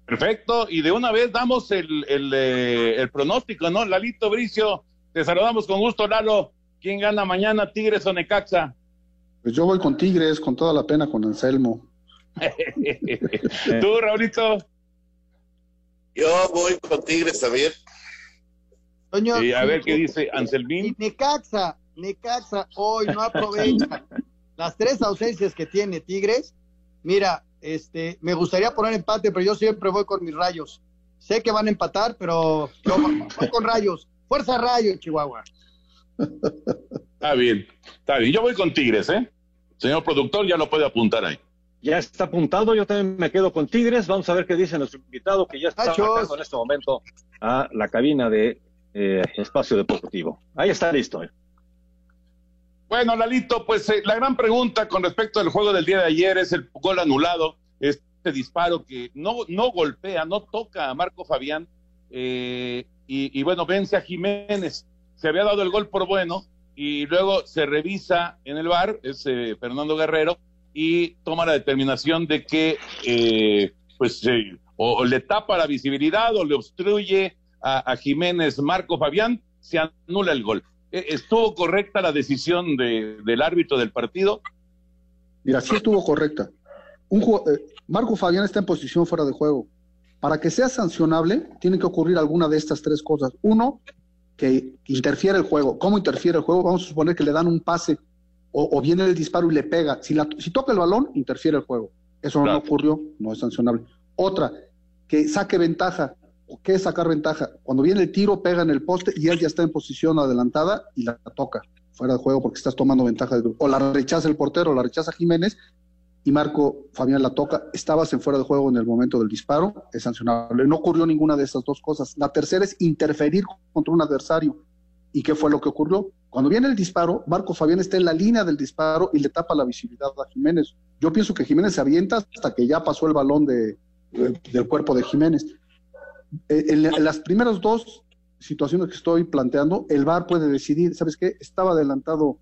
Perfecto, y de una vez damos el, el, eh, el pronóstico, ¿no? Lalito Bricio, te saludamos con gusto, Lalo. ¿Quién gana mañana, Tigres o Necaxa? Pues yo voy con Tigres, con toda la pena, con Anselmo. <laughs> ¿Tú, Raulito? Yo voy con Tigres también. Toño, Sí, a ver qué dice Anselmín. Y Necaxa, Necaxa hoy no aprovecha <laughs> las tres ausencias que tiene Tigres. Mira, este, me gustaría poner empate, pero yo siempre voy con mis rayos. Sé que van a empatar, pero yo voy con rayos. Fuerza rayo, Chihuahua. Está bien, está bien. Yo voy con Tigres, ¿eh? Señor productor, ya lo puede apuntar ahí. Ya está apuntado, yo también me quedo con Tigres. Vamos a ver qué dice nuestro invitado que ya está en este momento a la cabina de eh, Espacio Deportivo. Ahí está listo. Bueno, Lalito, pues eh, la gran pregunta con respecto al juego del día de ayer es el gol anulado, este disparo que no, no golpea, no toca a Marco Fabián, eh, y, bueno, vence a Jiménez. Se había dado el gol por bueno, y luego se revisa en el bar, es Fernando Guerrero, y toma la determinación de que eh, pues o, o le tapa la visibilidad o le obstruye a, a Jiménez Marco Fabián, se anula el gol. Eh, ¿Estuvo correcta la decisión de- del árbitro del partido? Mira, sí estuvo correcta. Un eh, Marco Fabián está en posición fuera de juego. Para que sea sancionable, tiene que ocurrir alguna de estas tres cosas. Uno, que interfiere el juego. ¿Cómo interfiere el juego? Vamos a suponer que le dan un pase o, o viene el disparo y le pega. Si, la- si toca el balón, interfiere el juego. Eso no ocurrió, no es sancionable. Otra, que saque ventaja. ¿Qué es sacar ventaja? Cuando viene el tiro, pega en el poste y él ya está en posición adelantada y la toca. fuera de juego porque estás tomando ventaja. De, o la rechaza el portero, o la rechaza Jiménez y Marco Fabián la toca. Estabas en fuera de juego en el momento del disparo, es sancionable. No ocurrió ninguna de esas dos cosas. La tercera es interferir contra un adversario. ¿Y qué fue lo que ocurrió? Cuando viene el disparo, Marco Fabián está en la línea del disparo y le tapa la visibilidad a Jiménez. Yo pienso que Jiménez se avienta hasta que ya pasó el balón de, de, del cuerpo de Jiménez. Eh, En, las primeras dos situaciones que estoy planteando, el VAR puede decidir, ¿sabes qué? Estaba adelantado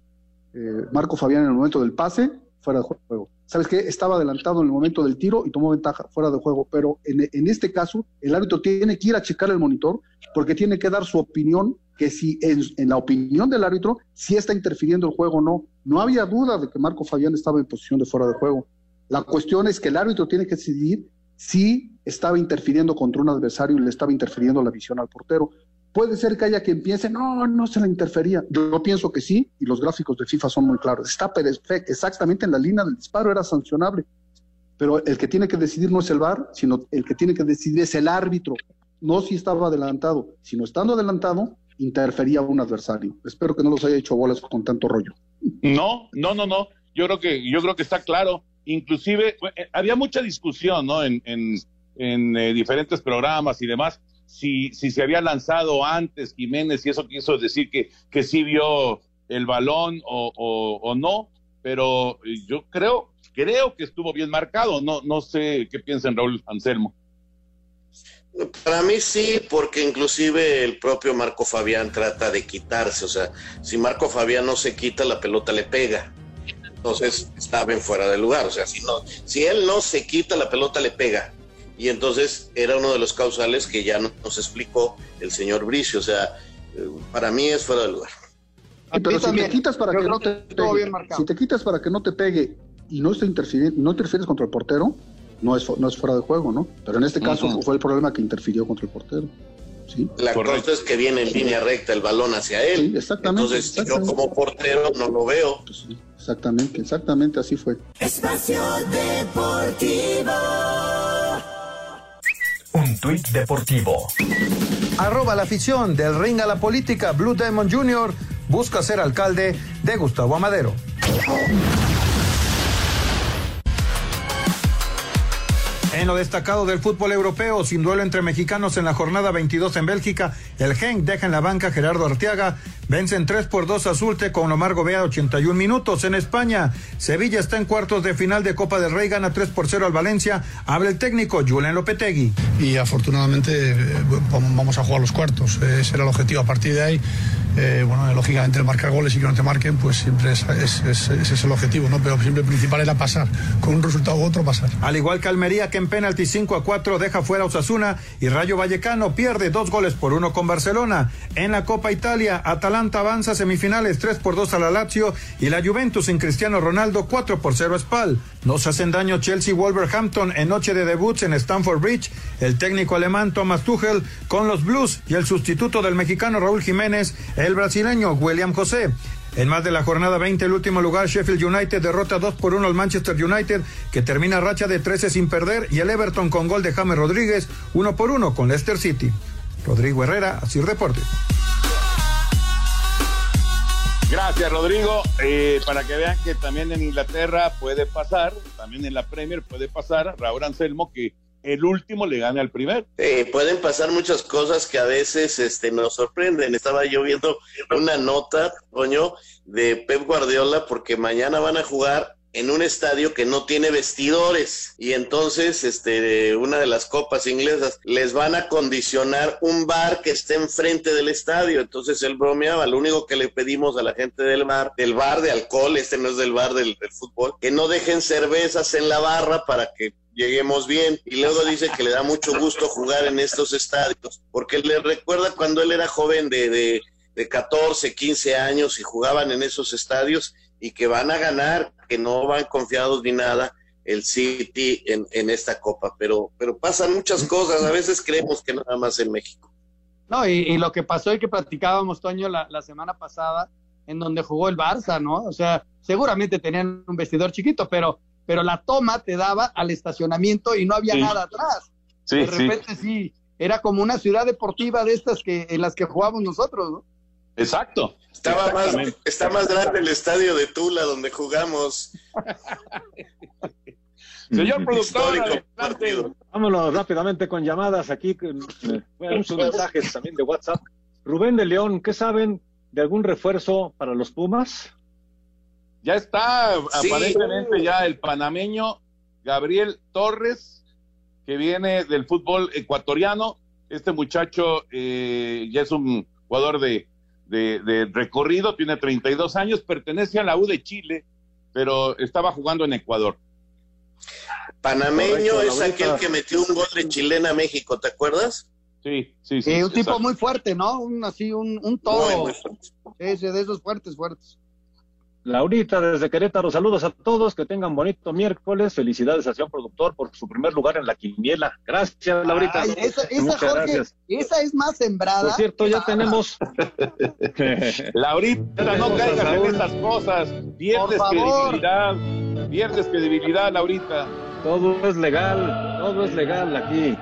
eh, Marco Fabián en el momento del pase, fuera de juego. ¿Sabes qué? Estaba adelantado en el momento del tiro y tomó ventaja fuera de juego. Pero en, este caso, el árbitro tiene que ir a checar el monitor porque tiene que dar su opinión, que si en la opinión del árbitro, si está interfiriendo el juego o no. No había duda de que Marco Fabián estaba en posición de fuera de juego. La cuestión es que el árbitro tiene que decidir si estaba interfiriendo contra un adversario y le estaba interfiriendo la visión al portero. Puede ser que haya quien piense, no, no se la interfería. Yo pienso que sí, y los gráficos de FIFA son muy claros. Está perfecto, exactamente en la línea del disparo, era sancionable. Pero el que tiene que decidir no es el VAR, sino el que tiene que decidir es el árbitro. No si estaba adelantado, sino estando adelantado, interfería a un adversario. Espero que no los haya hecho bolas con tanto rollo. No, no, no, no. Yo creo que, yo creo que está claro. Inclusive, eh, había mucha discusión, ¿no? En eh, diferentes programas y demás si, si se había lanzado antes Jiménez y eso quiso decir que, que sí vio el balón o, o, no, pero yo creo, creo que estuvo bien marcado. No, no sé qué piensan Raúl Anselmo. Para mí sí, porque inclusive el propio Marco Fabián trata de quitarse, o sea, si Marco Fabián no se quita, la pelota le pega. Entonces estaba en fuera de lugar, o sea, si no, si él no se quita, la pelota le pega y entonces era uno de los causales que ya nos explicó el señor Bricio, o sea, para mí es fuera de lugar. Pero si te quitas para que no te pegue, si te quitas para que no te pegue y no está interfiriendo, no interfieres contra el portero, no es, no es fuera de juego, ¿no? Pero en este caso uh -huh. fue el problema que interfirió contra el portero. ¿sí? La cosa es que viene en línea recta el balón hacia él. Sí, exactamente. Entonces, exactamente. yo como portero no lo veo. Pues sí, exactamente, exactamente así fue. Espacio Deportivo. Un tuit deportivo. Arroba la afición del ring a la política. Blue Diamond Jr. busca ser alcalde de Gustavo Amadero. En lo destacado del fútbol europeo, sin duelo entre mexicanos en la jornada 22 en Bélgica, el Genk deja en la banca Gerardo Arteaga, vencen 3 por 2 a Zulte con Omar Gobea 81 minutos. En España, Sevilla está en cuartos de final de Copa del Rey, gana 3 por 0 al Valencia, habla el técnico Julen Lopetegui. Y afortunadamente vamos a jugar los cuartos, ese era el objetivo. A partir de ahí, eh, bueno, lógicamente el marcar goles y que no te marquen, pues siempre es, es, es, ese es el objetivo, ¿no? Pero siempre el principal era pasar, con un resultado u otro pasar. Al igual que Almería, que en penalti 5 a 4 deja fuera a Osasuna y Rayo Vallecano pierde dos goles por uno con Barcelona. En la Copa Italia, Atalanta avanza a semifinales 3 por 2 a la Lazio y la Juventus en Cristiano Ronaldo 4 por 0 a Spal. Nos hacen daño Chelsea Wolverhampton en noche de debuts en Stamford Bridge. El técnico alemán Thomas Tuchel con los Blues y el sustituto del mexicano Raúl Jiménez, el brasileño William José. En más de la jornada 20, el último lugar, Sheffield United derrota 2 por 1 al Manchester United, que termina racha de 13 sin perder, y el Everton con gol de James Rodríguez, 1 por 1 con Leicester City. Rodrigo Herrera, así Deporte. Gracias, Rodrigo. Eh, para que vean que también en Inglaterra puede pasar, también en la Premier puede pasar, Raúl Anselmo, que el último le gane al primer. Eh, pueden pasar muchas cosas que a veces este, nos sorprenden. Estaba yo viendo una nota, coño, de Pep Guardiola, porque mañana van a jugar en un estadio que no tiene vestidores y entonces este una de las copas inglesas les van a condicionar un bar que esté enfrente del estadio entonces él bromeaba lo único que le pedimos a la gente del bar del bar de alcohol este no es del bar del fútbol que no dejen cervezas en la barra para que lleguemos bien. Y luego dice que le da mucho gusto jugar en estos estadios, porque le recuerda cuando él era joven de, de, de 14, 15 años y jugaban en esos estadios y que van a ganar, que no van confiados ni nada el City en, en esta copa, pero, pero pasan muchas cosas, a veces creemos que nada más en México. No, y, y lo que pasó y que platicábamos, Toño, la, la semana pasada, en donde jugó el Barça, ¿no? O sea, seguramente tenían un vestidor chiquito, pero pero la toma te daba al estacionamiento y no había sí. nada atrás. Sí, de repente sí. sí. era como una ciudad deportiva de estas que en las que jugábamos nosotros, ¿no? Exacto. Estaba más, está más grande el estadio de Tula donde jugamos. <laughs> Señor productor, vámonos rápidamente con llamadas aquí. muchos mensajes también de WhatsApp. Rubén de León, ¿qué saben de algún refuerzo para los Pumas? Ya está aparentemente ya el panameño Gabriel Torres, que viene del fútbol ecuatoriano. Este muchacho eh, ya es un jugador de, de, recorrido, tiene 32 años, pertenece a la U de Chile, pero estaba jugando en Ecuador. Panameño es aquel que metió un gol de chilena a México, ¿te acuerdas? Sí, sí, sí. un tipo muy fuerte, ¿no? Un, así, un, un todo. Ese, de esos fuertes, fuertes. Laurita desde Querétaro, saludos a todos, que tengan bonito miércoles, felicidades a Sion Productor por su primer lugar en la quiniela. Gracias, Laurita. esa, Muchas gracias. Esa es más sembrada. Por cierto, ya tenemos. <laughs> Laurita, no caigas en estas cosas. Pierdes credibilidad. Pierdes credibilidad, Laurita. Todo es legal, todo es legal aquí.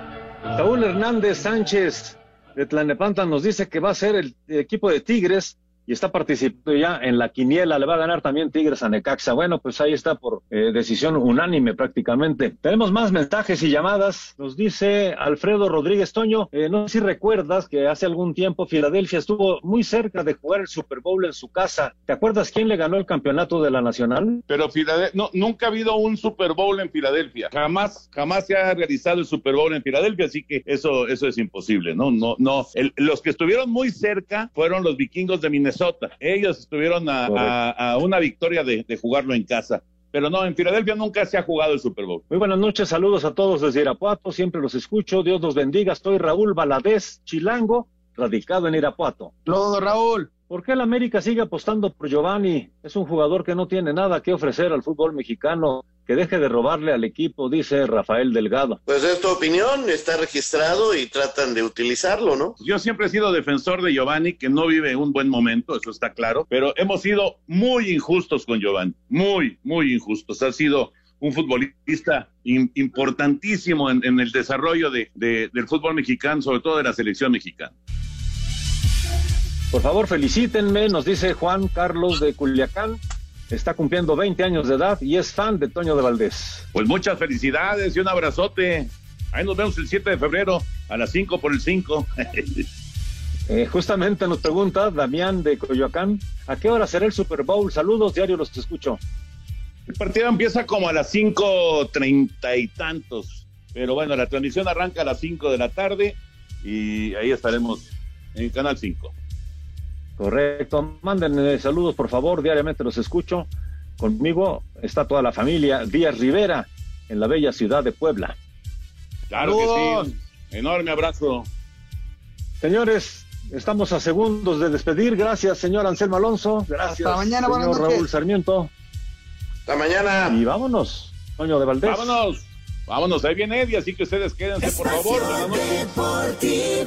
Saúl Hernández Sánchez de Tlanepanta nos dice que va a ser el equipo de Tigres y está participando ya en la quiniela. Le va a ganar también Tigres a Necaxa. Bueno, pues ahí está por eh, decisión unánime prácticamente. Tenemos más mensajes y llamadas. Nos dice Alfredo Rodríguez Toño. Eh, no sé si recuerdas que hace algún tiempo Filadelfia estuvo muy cerca de jugar el Super Bowl en su casa. ¿Te acuerdas quién le ganó el campeonato de la Nacional? Pero Filadelfia, no, nunca ha habido un Super Bowl en Filadelfia. Jamás, jamás se ha realizado el Super Bowl en Filadelfia, así que eso, eso es imposible, ¿no? No, no. los que estuvieron muy cerca fueron los vikingos de Minnesota ellos estuvieron a, una victoria de, jugarlo en casa. Pero no, en Filadelfia nunca se ha jugado el Super Bowl. Muy buenas noches, saludos a todos desde Irapuato, siempre los escucho, Dios los bendiga. Estoy Raúl Valadez Chilango, radicado en Irapuato. Todo, Raúl. ¿Por qué el América sigue apostando por Giovanni? Es un jugador que no tiene nada que ofrecer al fútbol mexicano. Que deje de robarle al equipo, dice Rafael Delgado. Pues es tu opinión, está registrado y tratan de utilizarlo, ¿no? Yo siempre he sido defensor de Giovanni, que no vive un buen momento, eso está claro, pero hemos sido muy injustos con Giovanni, muy, muy injustos. Ha sido un futbolista importantísimo en, el desarrollo del fútbol mexicano, sobre todo de la selección mexicana. Por favor, felicítenme, nos dice Juan Carlos de Culiacán. Está cumpliendo 20 años de edad y es fan de Toño de Valdés. Pues muchas felicidades y un abrazote. Ahí nos vemos el 7 de febrero a las 5 por el 5. <laughs> Eh, justamente nos pregunta Damián de Coyoacán, ¿a qué hora será el Super Bowl? Saludos, diario los escucho. El partido empieza como a las 5.30 y tantos, pero bueno, la transmisión arranca a las 5 de la tarde y ahí estaremos en Canal 5. Correcto. Mándenme saludos, por favor. Diariamente los escucho. Conmigo está toda la familia Díaz Rivera en la bella ciudad de Puebla. Claro que sí. Enorme abrazo. Señores, estamos a segundos de despedir. Gracias, señor Anselmo Alonso. Gracias, Hasta mañana, señor Raúl Sarmiento. Hasta mañana. Y vámonos, Toño de Valdés. Vámonos. Vámonos, ahí viene Eddie, así que ustedes quédense, por favor. Noches.